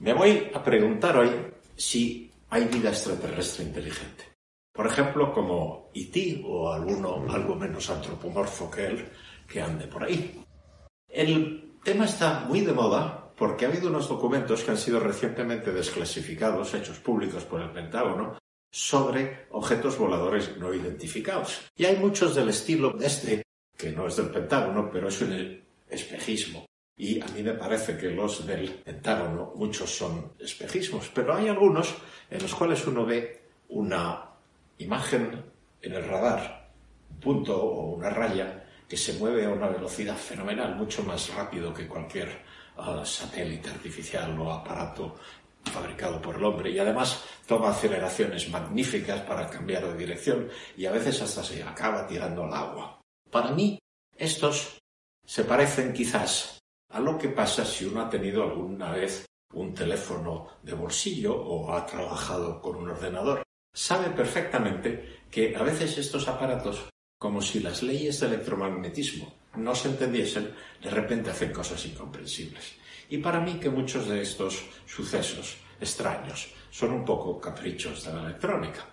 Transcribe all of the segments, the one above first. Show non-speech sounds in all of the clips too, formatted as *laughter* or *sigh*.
Me voy a preguntar hoy si hay vida extraterrestre inteligente. Por ejemplo, como E.T. o alguno algo menos antropomorfo que él que ande por ahí. El tema está muy de moda porque ha habido unos documentos que han sido recientemente desclasificados, hechos públicos por el Pentágono, sobre objetos voladores no identificados. Y hay muchos del estilo de este, que no es del Pentágono, pero es un espejismo. Y a mí me parece que los del Pentágono, muchos son espejismos, pero hay algunos en los cuales uno ve una imagen en el radar, un punto o una raya que se mueve a una velocidad fenomenal, mucho más rápido que cualquier uh, satélite artificial o aparato fabricado por el hombre y además toma aceleraciones magníficas para cambiar de dirección y a veces hasta se acaba tirando al agua. Para mí, estos se parecen quizás a lo que pasa si uno ha tenido alguna vez un teléfono de bolsillo o ha trabajado con un ordenador. Sabe perfectamente que a veces estos aparatos como si las leyes del electromagnetismo no se entendiesen, de repente hacen cosas incomprensibles. Y para mí que muchos de estos sucesos extraños son un poco caprichos de la electrónica.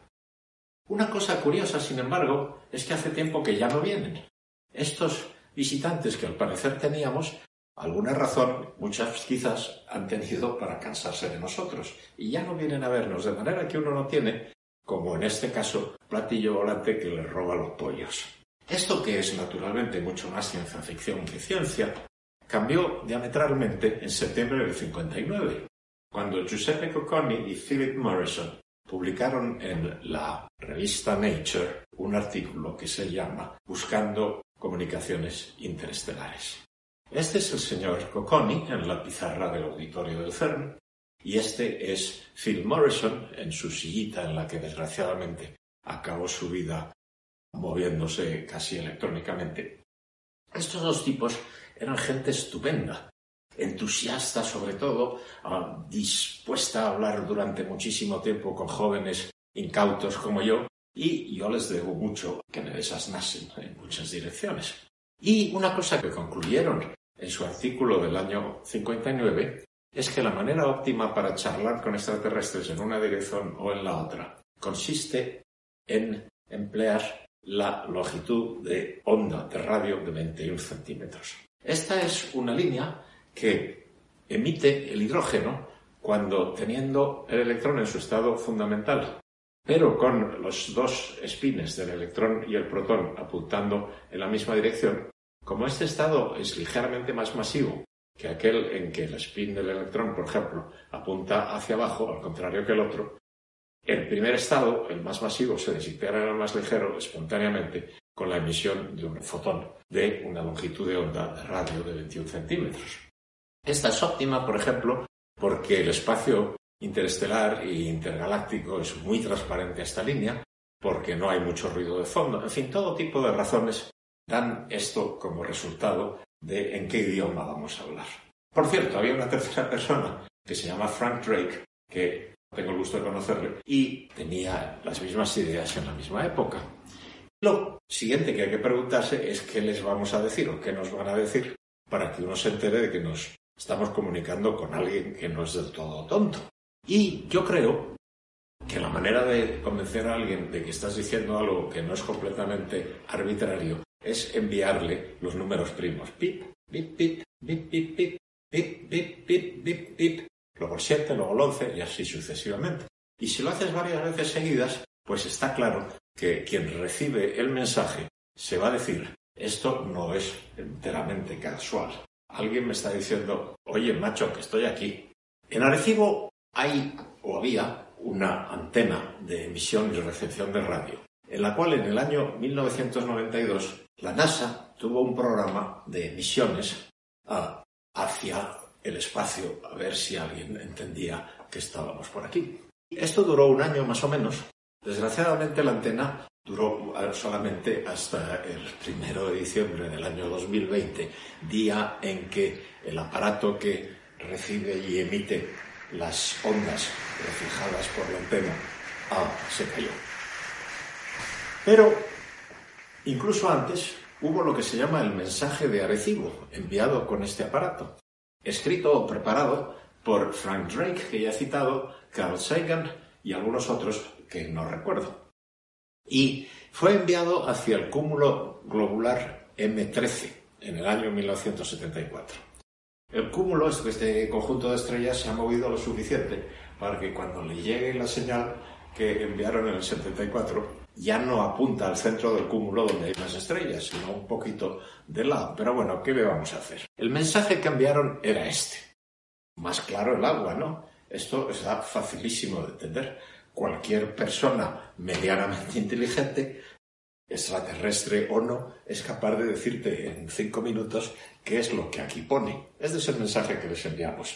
Una cosa curiosa, sin embargo, es que hace tiempo que ya no vienen. Estos visitantes que al parecer teníamos, alguna razón, muchas quizás, han tenido para cansarse de nosotros y ya no vienen a vernos, de manera que uno no tiene como en este caso, platillo volante que le roba los pollos. Esto que es naturalmente mucho más ciencia ficción que ciencia, cambió diametralmente en septiembre del 59, cuando Giuseppe Cocconi y Philip Morrison publicaron en la revista Nature un artículo que se llama Buscando comunicaciones interestelares. Este es el señor Cocconi en la pizarra del auditorio del CERN, y este es Phil Morrison en su sillita en la que desgraciadamente acabó su vida moviéndose casi electrónicamente. Estos dos tipos eran gente estupenda, entusiasta sobre todo, ah, dispuesta a hablar durante muchísimo tiempo con jóvenes incautos como yo, y yo les debo mucho que me desasnasen en muchas direcciones. Y una cosa que concluyeron en su artículo del año 59 es que la manera óptima para charlar con extraterrestres en una dirección o en la otra consiste en emplear la longitud de onda de radio de 21 centímetros. Esta es una línea que emite el hidrógeno cuando teniendo el electrón en su estado fundamental, pero con los dos espines del electrón y el protón apuntando en la misma dirección, como este estado es ligeramente más masivo que aquel en que el spin del electrón, por ejemplo, apunta hacia abajo, al contrario que el otro, el primer estado, el más masivo, se desintegra en el más ligero espontáneamente con la emisión de un fotón de una longitud de onda de radio de 21 centímetros. Esta es óptima, por ejemplo, porque el espacio interestelar e intergaláctico es muy transparente a esta línea, porque no hay mucho ruido de fondo. En fin, todo tipo de razones dan esto como resultado de en qué idioma vamos a hablar. Por cierto, había una tercera *laughs* persona que se llama Frank Drake, que tengo el gusto de conocerle, y tenía las mismas ideas en la misma época. Lo siguiente que hay que preguntarse es qué les vamos a decir o qué nos van a decir para que uno se entere de que nos estamos comunicando con alguien que no es del todo tonto. Y yo creo que la manera de convencer a alguien de que estás diciendo algo que no es completamente arbitrario es enviarle los números primos. Pip, pip, pip, pip, pip, pip, pip, pip, pip, pip, pip. Luego el 7, luego el 11 y así sucesivamente. Y si lo haces varias veces seguidas, pues está claro que quien recibe el mensaje se va a decir, esto no es enteramente casual. Alguien me está diciendo, oye, macho, que estoy aquí. En Arecibo hay o había una antena de emisión y recepción de radio, en la cual en el año 1992 la NASA tuvo un programa de misiones ah, hacia el espacio, a ver si alguien entendía que estábamos por aquí. Esto duró un año más o menos. Desgraciadamente la antena duró ah, solamente hasta el primero de diciembre del año 2020, día en que el aparato que recibe y emite las ondas reflejadas por la antena ah, se cayó. Pero Incluso antes hubo lo que se llama el mensaje de Arecibo, enviado con este aparato, escrito o preparado por Frank Drake, que ya he citado, Carl Sagan y algunos otros que no recuerdo. Y fue enviado hacia el cúmulo globular M13 en el año 1974. El cúmulo, este conjunto de estrellas, se ha movido lo suficiente para que cuando le llegue la señal que enviaron en el 74 ya no apunta al centro del cúmulo donde hay más estrellas, sino un poquito de lado. Pero bueno, ¿qué le vamos a hacer? El mensaje que enviaron era este. Más claro el agua, ¿no? Esto está facilísimo de entender. Cualquier persona medianamente inteligente, extraterrestre o no, es capaz de decirte en cinco minutos qué es lo que aquí pone. Este es el mensaje que les enviamos.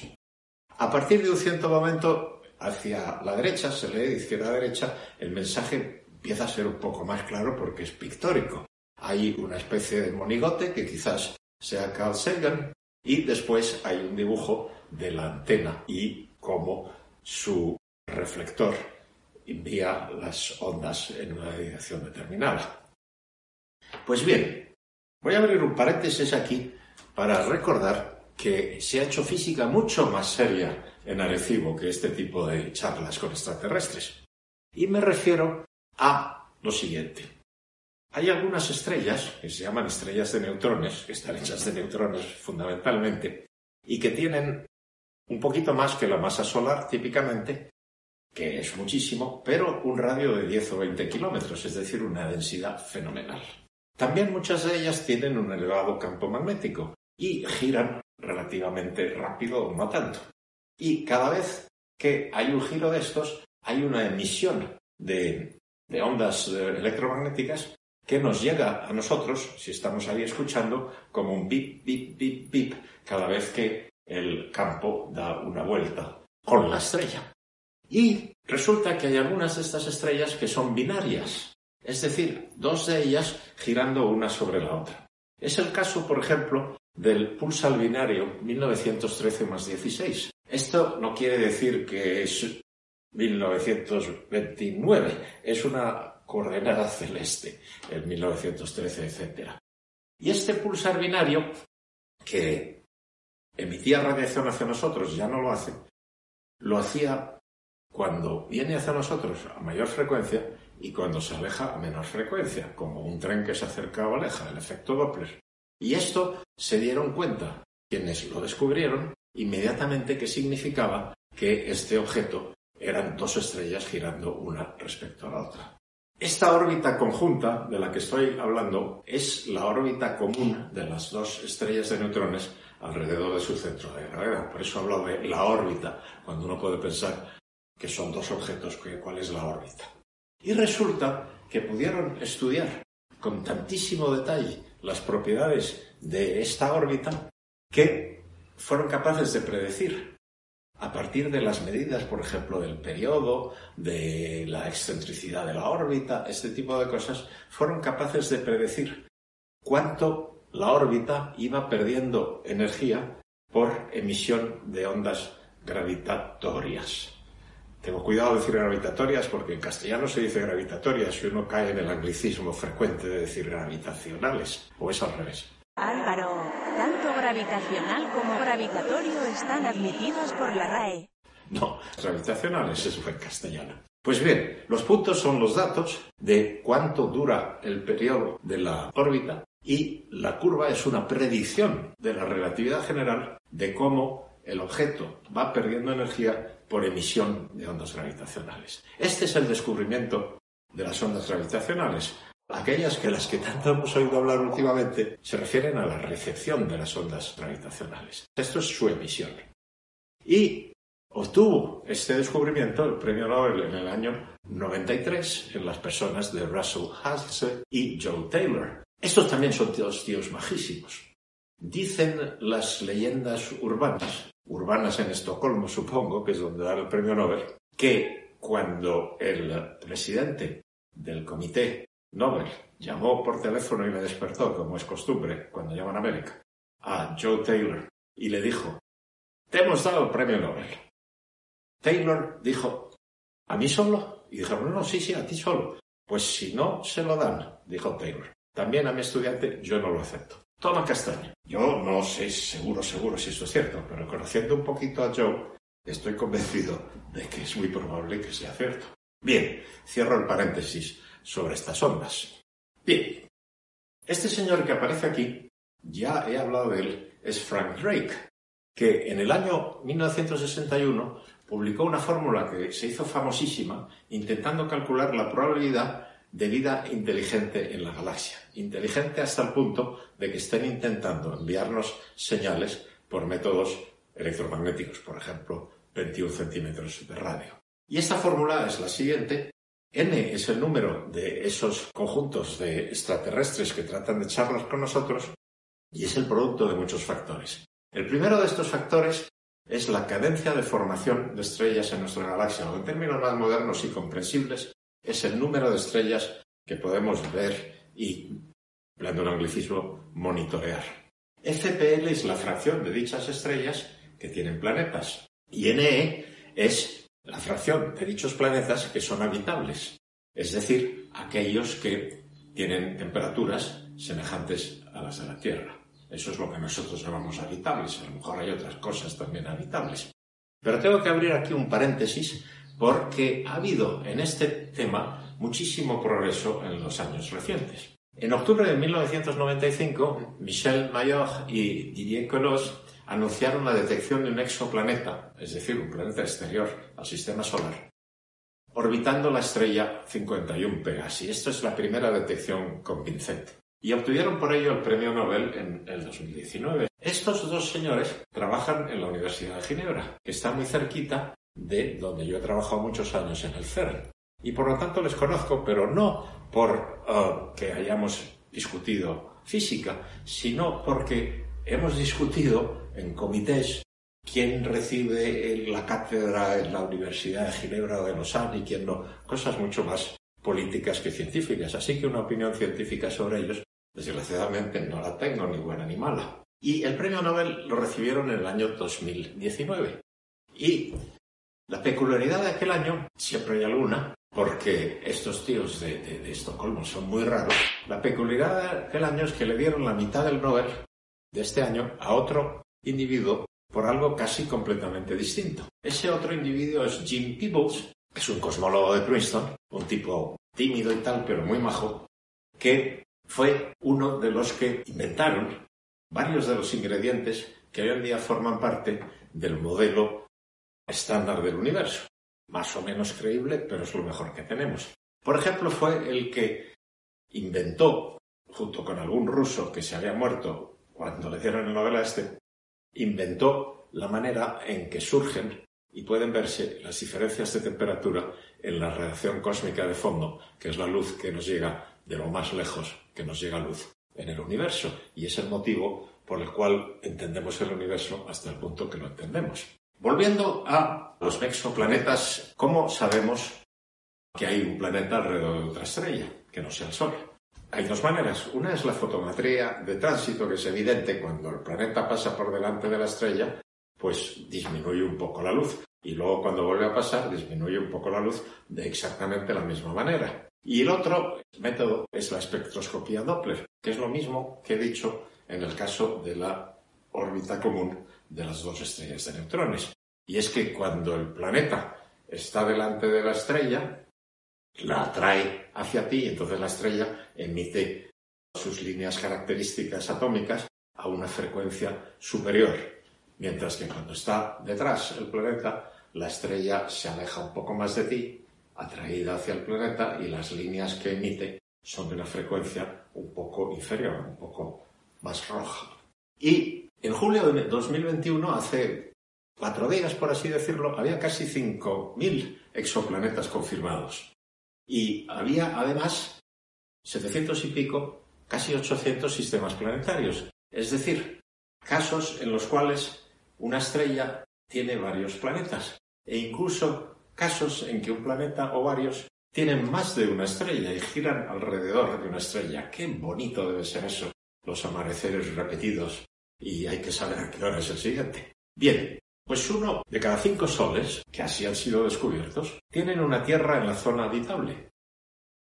A partir de un cierto momento, hacia la derecha, se lee de izquierda a derecha, el mensaje empieza a ser un poco más claro porque es pictórico. Hay una especie de monigote que quizás sea Carl Sagan y después hay un dibujo de la antena y cómo su reflector envía las ondas en una dirección determinada. Pues bien, voy a abrir un paréntesis aquí para recordar que se ha hecho física mucho más seria en Arecibo que este tipo de charlas con extraterrestres. Y me refiero a lo siguiente. Hay algunas estrellas que se llaman estrellas de neutrones, que están hechas de neutrones fundamentalmente, y que tienen un poquito más que la masa solar típicamente, que es muchísimo, pero un radio de 10 o 20 kilómetros, es decir, una densidad fenomenal. También muchas de ellas tienen un elevado campo magnético y giran relativamente rápido o no tanto. Y cada vez que hay un giro de estos, hay una emisión de de ondas eh, electromagnéticas que nos llega a nosotros, si estamos ahí escuchando, como un bip, bip, bip, bip, cada vez que el campo da una vuelta con la estrella. Y resulta que hay algunas de estas estrellas que son binarias, es decir, dos de ellas girando una sobre la otra. Es el caso, por ejemplo, del pulsar binario 1913 más 16. Esto no quiere decir que es 1929. Es una coordenada celeste, en 1913, etc. Y este pulsar binario, que emitía radiación hacia nosotros, ya no lo hace, lo hacía cuando viene hacia nosotros a mayor frecuencia y cuando se aleja a menor frecuencia, como un tren que se acerca o aleja, el efecto Doppler. Y esto se dieron cuenta quienes lo descubrieron inmediatamente que significaba que este objeto eran dos estrellas girando una respecto a la otra. Esta órbita conjunta de la que estoy hablando es la órbita común de las dos estrellas de neutrones alrededor de su centro de gravedad. Por eso hablo de la órbita, cuando uno puede pensar que son dos objetos, ¿cuál es la órbita? Y resulta que pudieron estudiar con tantísimo detalle las propiedades de esta órbita que fueron capaces de predecir a partir de las medidas, por ejemplo, del periodo, de la excentricidad de la órbita, este tipo de cosas, fueron capaces de predecir cuánto la órbita iba perdiendo energía por emisión de ondas gravitatorias. Tengo cuidado de decir gravitatorias porque en castellano se dice gravitatorias y uno cae en el anglicismo frecuente de decir gravitacionales, o es al revés. Álvaro, tanto gravitacional como gravitatorio están admitidos por la RAE. No, gravitacionales es en castellano. Pues bien, los puntos son los datos de cuánto dura el periodo de la órbita y la curva es una predicción de la relatividad general de cómo el objeto va perdiendo energía por emisión de ondas gravitacionales. Este es el descubrimiento de las ondas gravitacionales. Aquellas que las que tanto hemos oído hablar últimamente se refieren a la recepción de las ondas gravitacionales. Esto es su emisión. Y obtuvo este descubrimiento el premio Nobel en el año 93 en las personas de Russell Halse y Joe Taylor. Estos también son dos tíos majísimos. Dicen las leyendas urbanas, urbanas en Estocolmo supongo, que es donde da el premio Nobel, que cuando el presidente del comité Nobel llamó por teléfono y le despertó, como es costumbre cuando llaman a América, a Joe Taylor y le dijo, te hemos dado el premio Nobel. Taylor dijo, ¿a mí solo? Y dijo, no, no, sí, sí, a ti solo. Pues si no se lo dan, dijo Taylor. También a mi estudiante yo no lo acepto. Toma castaño. Yo no sé seguro, seguro si eso es cierto, pero conociendo un poquito a Joe, estoy convencido de que es muy probable que sea cierto. Bien, cierro el paréntesis sobre estas ondas. Bien, este señor que aparece aquí, ya he hablado de él, es Frank Drake, que en el año 1961 publicó una fórmula que se hizo famosísima intentando calcular la probabilidad de vida inteligente en la galaxia. Inteligente hasta el punto de que estén intentando enviarnos señales por métodos electromagnéticos, por ejemplo, 21 centímetros de radio. Y esta fórmula es la siguiente. N es el número de esos conjuntos de extraterrestres que tratan de charlas con nosotros y es el producto de muchos factores. El primero de estos factores es la cadencia de formación de estrellas en nuestra galaxia, o en términos más modernos y comprensibles, es el número de estrellas que podemos ver y, hablando un anglicismo, monitorear. FPL es la fracción de dichas estrellas que tienen planetas y NE es la fracción de dichos planetas que son habitables, es decir, aquellos que tienen temperaturas semejantes a las de la Tierra. Eso es lo que nosotros llamamos habitables. A lo mejor hay otras cosas también habitables. Pero tengo que abrir aquí un paréntesis porque ha habido en este tema muchísimo progreso en los años recientes. En octubre de 1995, Michel Mayor y Didier Queloz anunciaron la detección de un exoplaneta, es decir, un planeta exterior al sistema solar, orbitando la estrella 51 Pegasi. Esto es la primera detección convincente. Y obtuvieron por ello el premio Nobel en el 2019. Estos dos señores trabajan en la Universidad de Ginebra, que está muy cerquita de donde yo he trabajado muchos años en el CERN. Y por lo tanto les conozco, pero no por uh, que hayamos discutido física, sino porque hemos discutido en comités quién recibe la cátedra en la Universidad de Ginebra o de Lausanne y quién no, cosas mucho más políticas que científicas. Así que una opinión científica sobre ellos, desgraciadamente, no la tengo, ni buena ni mala. Y el premio Nobel lo recibieron en el año 2019. Y la peculiaridad de aquel año, siempre hay alguna, porque estos tíos de, Estocolmo son muy raros, la peculiaridad de aquel año es que le dieron la mitad del Nobel de este año a otro individuo por algo casi completamente distinto. Ese otro individuo es Jim Peebles, que es un cosmólogo de Princeton, un tipo tímido y tal, pero muy majo, que fue uno de los que inventaron varios de los ingredientes que hoy en día forman parte del modelo estándar del universo. Más o menos creíble, pero es lo mejor que tenemos. Por ejemplo, fue el que inventó, junto con algún ruso que se había muerto cuando le dieron el Nobel a este, inventó la manera en que surgen y pueden verse las diferencias de temperatura en la radiación cósmica de fondo, que es la luz que nos llega de lo más lejos que nos llega luz en el universo. Y es el motivo por el cual entendemos el universo hasta el punto que lo entendemos. Volviendo a los exoplanetas, ¿cómo sabemos que hay un planeta alrededor de otra estrella, que no sea el Sol? Hay dos maneras. Una es la fotometría de tránsito, que es evidente cuando el planeta pasa por delante de la estrella, pues disminuye un poco la luz. Y luego cuando vuelve a pasar, disminuye un poco la luz de exactamente la misma manera. Y el otro método es la espectroscopía Doppler, que es lo mismo que he dicho en el caso de la órbita común de las dos estrellas de neutrones. Y es que cuando el planeta está delante de la estrella, la atrae hacia ti y entonces la estrella emite sus líneas características atómicas a una frecuencia superior. Mientras que cuando está detrás el planeta, la estrella se aleja un poco más de ti, atraída hacia el planeta, y las líneas que emite son de una frecuencia un poco inferior, un poco más roja. Y en julio de 2021, hace cuatro días, por así decirlo, había casi 5.000 exoplanetas confirmados. Y había además 700 y pico, casi 800 sistemas planetarios. Es decir, casos en los cuales una estrella tiene varios planetas. E incluso casos en que un planeta o varios tienen más de una estrella y giran alrededor de una estrella. Qué bonito debe ser eso. Los amaneceres repetidos y hay que saber a qué hora es el siguiente. Bien, pues uno de cada cinco soles que así han sido descubiertos tienen una Tierra en la zona habitable.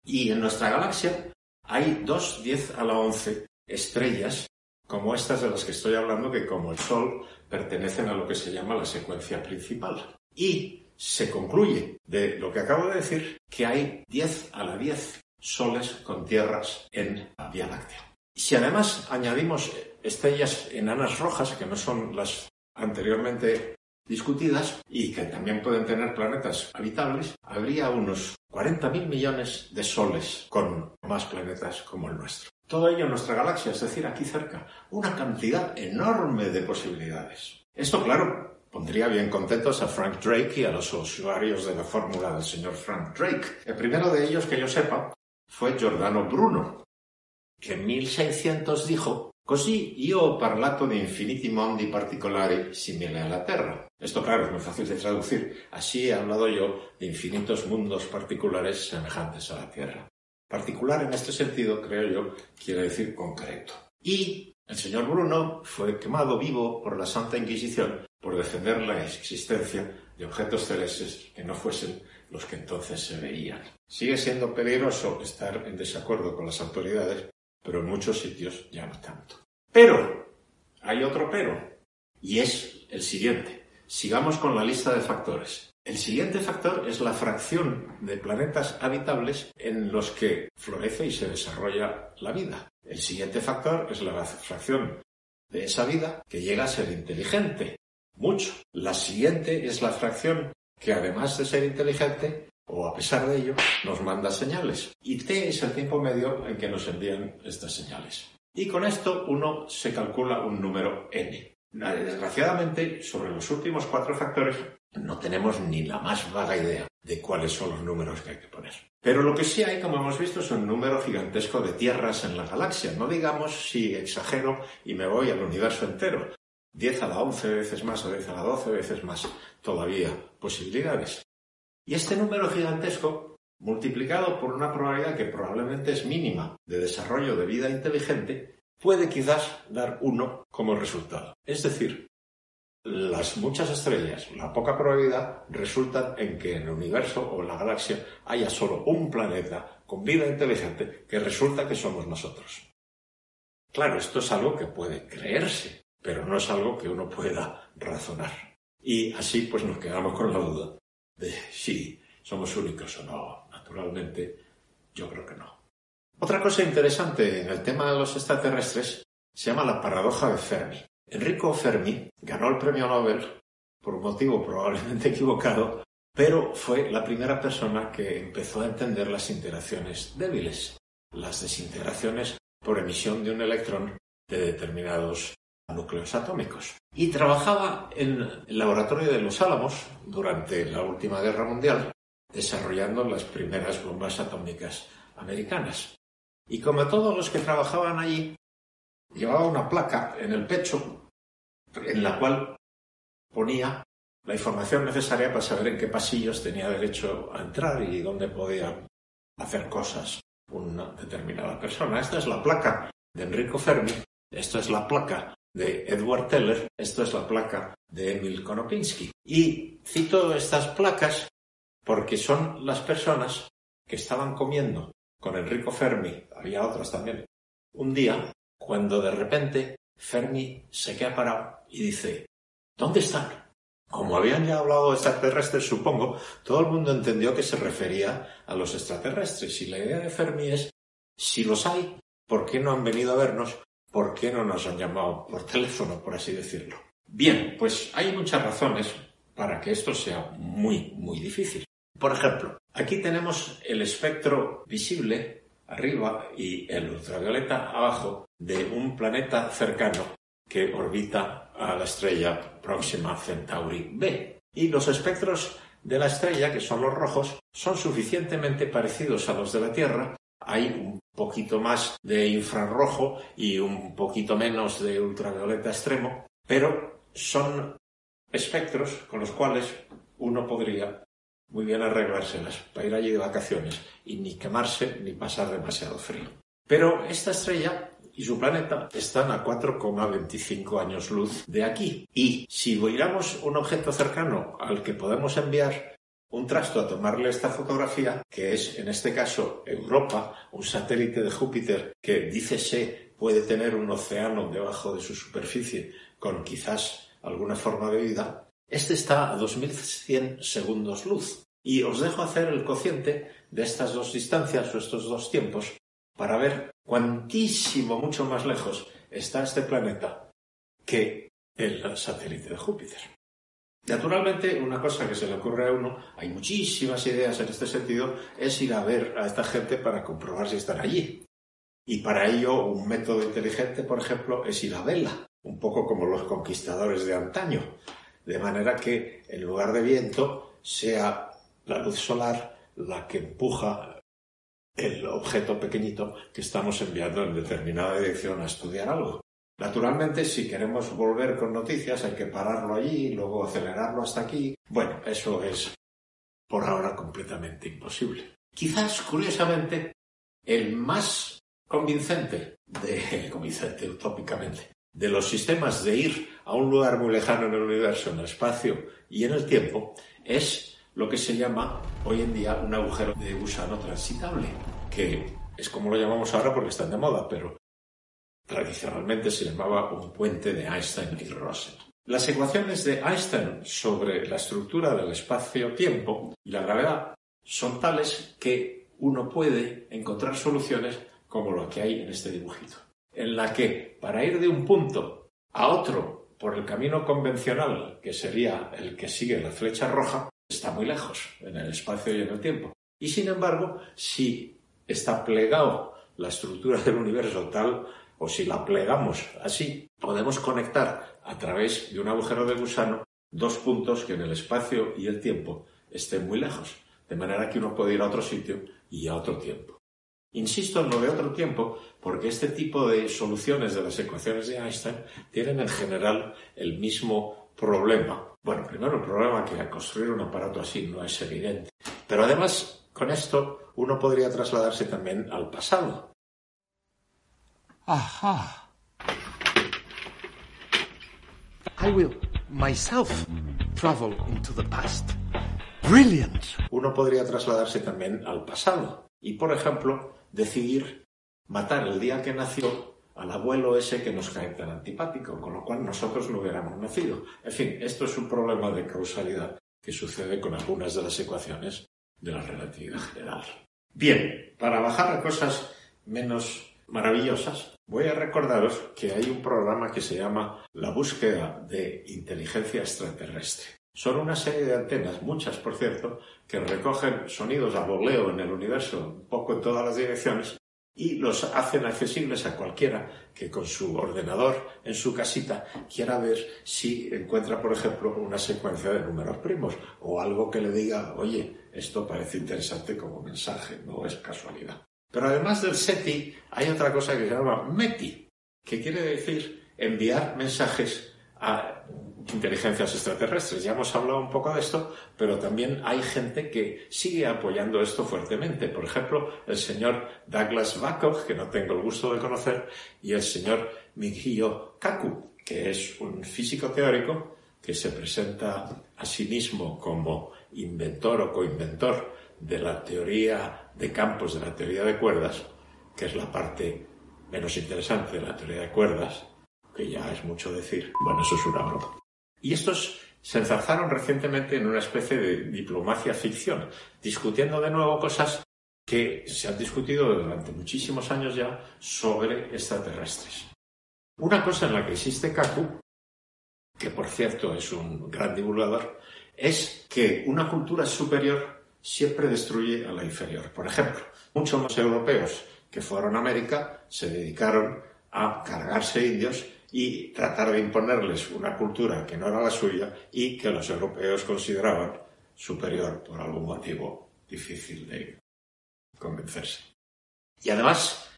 Y en nuestra galaxia hay dos 10 a la 11 estrellas como estas de las que estoy hablando, que como el Sol pertenecen a lo que se llama la secuencia principal. Y se concluye de lo que acabo de decir que hay 10 a la 10 soles con tierras en la Vía Láctea. Si además añadimos estrellas enanas rojas, que no son las anteriormente discutidas y que también pueden tener planetas habitables, habría unos 40.000 millones de soles con más planetas como el nuestro. Todo ello en nuestra galaxia, es decir, aquí cerca, una cantidad enorme de posibilidades. Esto, claro, pondría bien contentos a Frank Drake y a los usuarios de la fórmula del señor Frank Drake. El primero de ellos, que yo sepa, fue Giordano Bruno, que en 1600 dijo Così io ho parlato di infiniti mondi particolari simili alla Terra. Esto, claro, es muy fácil de traducir. Así he hablado yo de infinitos mundos particulares semejantes a la Tierra. Particular en este sentido, creo yo, quiere decir concreto. Y el señor Bruno fue quemado vivo por la Santa Inquisición por defender la existencia de objetos celestes que no fuesen los que entonces se veían. Sigue siendo peligroso estar en desacuerdo con las autoridades, pero en muchos sitios ya no tanto. Pero, hay otro pero, y es el siguiente. Sigamos con la lista de factores. El siguiente factor es la fracción de planetas habitables en los que florece y se desarrolla la vida. El siguiente factor es la fracción de esa vida que llega a ser inteligente. Mucho. La siguiente es la fracción que además de ser inteligente, o a pesar de ello, nos manda señales. Y t es el tiempo medio en que nos envían estas señales. Y con esto uno se calcula un número n. Desgraciadamente, sobre los últimos cuatro factores no tenemos ni la más vaga idea de cuáles son los números que hay que poner. Pero lo que sí hay, como hemos visto, es un número gigantesco de tierras en la galaxia. No digamos si exagero y me voy al universo entero. 10 a la 11 veces más o 10 a la 12 veces más todavía posibilidades. Y este número gigantesco multiplicado por una probabilidad que probablemente es mínima de desarrollo de vida inteligente, puede quizás dar uno como resultado. Es decir, las muchas estrellas, la poca probabilidad, resultan en que en el universo o en la galaxia haya solo un planeta con vida inteligente que resulta que somos nosotros. Claro, esto es algo que puede creerse, pero no es algo que uno pueda razonar. Y así pues nos quedamos con la duda de si somos únicos o no Naturalmente, yo creo que no. Otra cosa interesante en el tema de los extraterrestres se llama la paradoja de Fermi. Enrico Fermi ganó el premio Nobel por un motivo probablemente *laughs* equivocado, pero fue la primera persona que empezó a entender las interacciones débiles, las desintegraciones por emisión de un electrón de determinados núcleos atómicos. Y trabajaba en el laboratorio de los Álamos durante la última guerra mundial desarrollando las primeras bombas atómicas americanas. Y como todos los que trabajaban allí, llevaba una placa en el pecho en la cual ponía la información necesaria para saber en qué pasillos tenía derecho a entrar y dónde podía hacer cosas una determinada persona. Esta es la placa de Enrico Fermi, esto es la placa de Edward Teller, esto es la placa de Emil Konopinski. Y cito estas placas porque son las personas que estaban comiendo con Enrico Fermi, había otras también, un día, cuando de repente Fermi se queda parado y dice, ¿dónde están? Como habían ya hablado de extraterrestres, supongo, todo el mundo entendió que se refería a los extraterrestres. Y la idea de Fermi es, si los hay, ¿por qué no han venido a vernos? ¿Por qué no nos han llamado por teléfono, por así decirlo? Bien, pues hay muchas razones para que esto sea muy, muy difícil. Por ejemplo, aquí tenemos el espectro visible arriba y el ultravioleta abajo de un planeta cercano que orbita a la estrella próxima Centauri B. Y los espectros de la estrella, que son los rojos, son suficientemente parecidos a los de la Tierra. Hay un poquito más de infrarrojo y un poquito menos de ultravioleta extremo, pero son espectros con los cuales uno podría muy bien arreglárselas para ir allí de vacaciones y ni quemarse ni pasar demasiado frío. Pero esta estrella y su planeta están a 4,25 años luz de aquí. Y si miramos un objeto cercano al que podemos enviar un trasto a tomarle esta fotografía, que es en este caso Europa, un satélite de Júpiter que dícese puede tener un océano debajo de su superficie con quizás alguna forma de vida, este está a 2100 segundos luz. Y os dejo hacer el cociente de estas dos distancias o estos dos tiempos para ver cuantísimo, mucho más lejos está este planeta que el satélite de Júpiter. Naturalmente, una cosa que se le ocurre a uno, hay muchísimas ideas en este sentido, es ir a ver a esta gente para comprobar si están allí. Y para ello, un método inteligente, por ejemplo, es ir a vela, un poco como los conquistadores de antaño, de manera que en lugar de viento sea la luz solar la que empuja el objeto pequeñito que estamos enviando en determinada dirección a estudiar algo. Naturalmente, si queremos volver con noticias, hay que pararlo allí luego acelerarlo hasta aquí. Bueno, eso es por ahora completamente imposible. Quizás, curiosamente, el más convincente, de, *laughs* convincente utópicamente, de los sistemas de ir a un lugar muy lejano en el universo, en el espacio y en el tiempo, es lo que se llama hoy en día un agujero de gusano transitable, que es como lo llamamos ahora porque están de moda, pero tradicionalmente se llamaba un puente de Einstein y Russell. Las ecuaciones de Einstein sobre la estructura del espacio-tiempo y la gravedad son tales que uno puede encontrar soluciones como lo que hay en este dibujito, en la que para ir de un punto a otro por el camino convencional, que sería el que sigue la flecha roja, está muy lejos en el espacio y en el tiempo. Y sin embargo, si está plegado la estructura del universo tal, o si la plegamos así, podemos conectar a través de un agujero de gusano dos puntos que en el espacio y el tiempo estén muy lejos, de manera que uno puede ir a otro sitio y a otro tiempo. Insisto en lo de otro tiempo porque este tipo de soluciones de las ecuaciones de Einstein tienen en general el mismo problema. Bueno, primero el problema que construir un aparato así no es evidente. Pero además, con esto uno podría trasladarse también al pasado. Aha. I will myself travel into the past. Brilliant. Uno podría trasladarse también al pasado y, por ejemplo, decidir matar el día que nació al abuelo ese que nos cae tan antipático, con lo cual nosotros no hubiéramos nacido. En fin, esto es un problema de causalidad que sucede con algunas de las ecuaciones de la relatividad general. Bien, para bajar a cosas menos maravillosas, voy a recordaros que hay un programa que se llama La búsqueda de inteligencia extraterrestre. Son una serie de antenas, muchas por cierto, que recogen sonidos a voleo en el universo, un poco en todas las direcciones, y los hacen accesibles a cualquiera que con su ordenador en su casita quiera ver si encuentra, por ejemplo, una secuencia de números primos o algo que le diga, oye, esto parece interesante como mensaje, no es casualidad. Pero además del SETI hay otra cosa que se llama METI, que quiere decir enviar mensajes a inteligencias extraterrestres. Ya hemos hablado un poco de esto, pero también hay gente que sigue apoyando esto fuertemente. Por ejemplo, el señor Douglas Backoch, que no tengo el gusto de conocer, y el señor Mikio Kaku, que es un físico teórico que se presenta a sí mismo como inventor o coinventor de la teoría de campos, de la teoría de cuerdas, que es la parte menos interesante de la teoría de cuerdas, que ya es mucho decir. Bueno, eso es una broma. Y estos se enzarzaron recientemente en una especie de diplomacia ficción, discutiendo de nuevo cosas que se han discutido durante muchísimos años ya sobre extraterrestres. Una cosa en la que existe Kaku, que por cierto es un gran divulgador, es que una cultura superior siempre destruye a la inferior. Por ejemplo, muchos los europeos que fueron a América se dedicaron a cargarse indios y tratar de imponerles una cultura que no era la suya y que los europeos consideraban superior por algún motivo difícil de convencerse. Y además,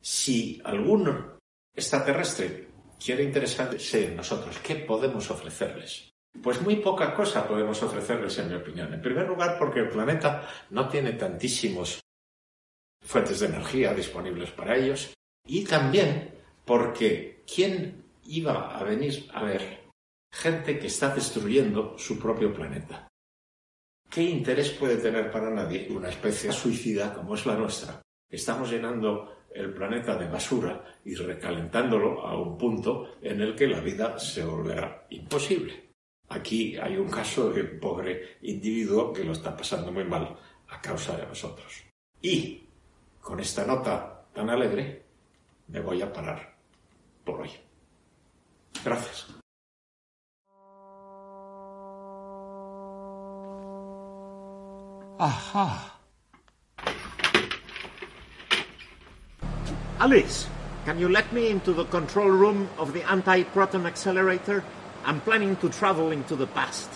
si algún extraterrestre quiere interesarse en nosotros, ¿qué podemos ofrecerles? Pues muy poca cosa podemos ofrecerles, en mi opinión. En primer lugar, porque el planeta no tiene tantísimos fuentes de energía disponibles para ellos y también porque ¿quién iba a venir a ver gente que está destruyendo su propio planeta? ¿Qué interés puede tener para nadie una especie suicida como es la nuestra? Estamos llenando el planeta de basura y recalentándolo a un punto en el que la vida se volverá imposible. Aquí hay un caso de un pobre individuo que lo está pasando muy mal a causa de nosotros. Y con esta nota tan alegre me voy a parar por hoy. Gracias. Aha. Alice, can you let me into the control room of the anti-proton accelerator? I'm planning to travel into the past.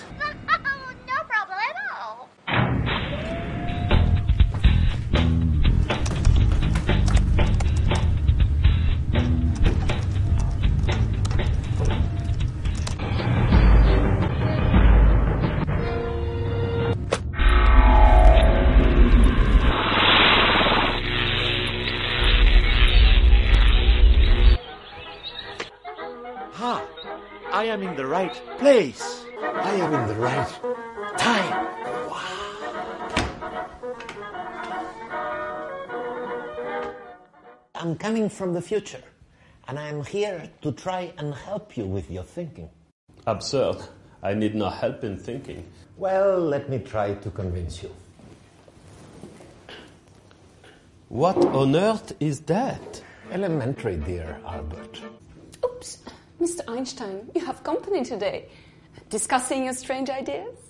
I am in the right place. I am in the right time. I'm coming from the future, and I'm here to try and help you with your thinking. Absurd. I need no help in thinking. Well, let me try to convince you. What on earth is that? Elementary, dear Albert. Mr. Einstein, you have company today. Discussing your strange ideas?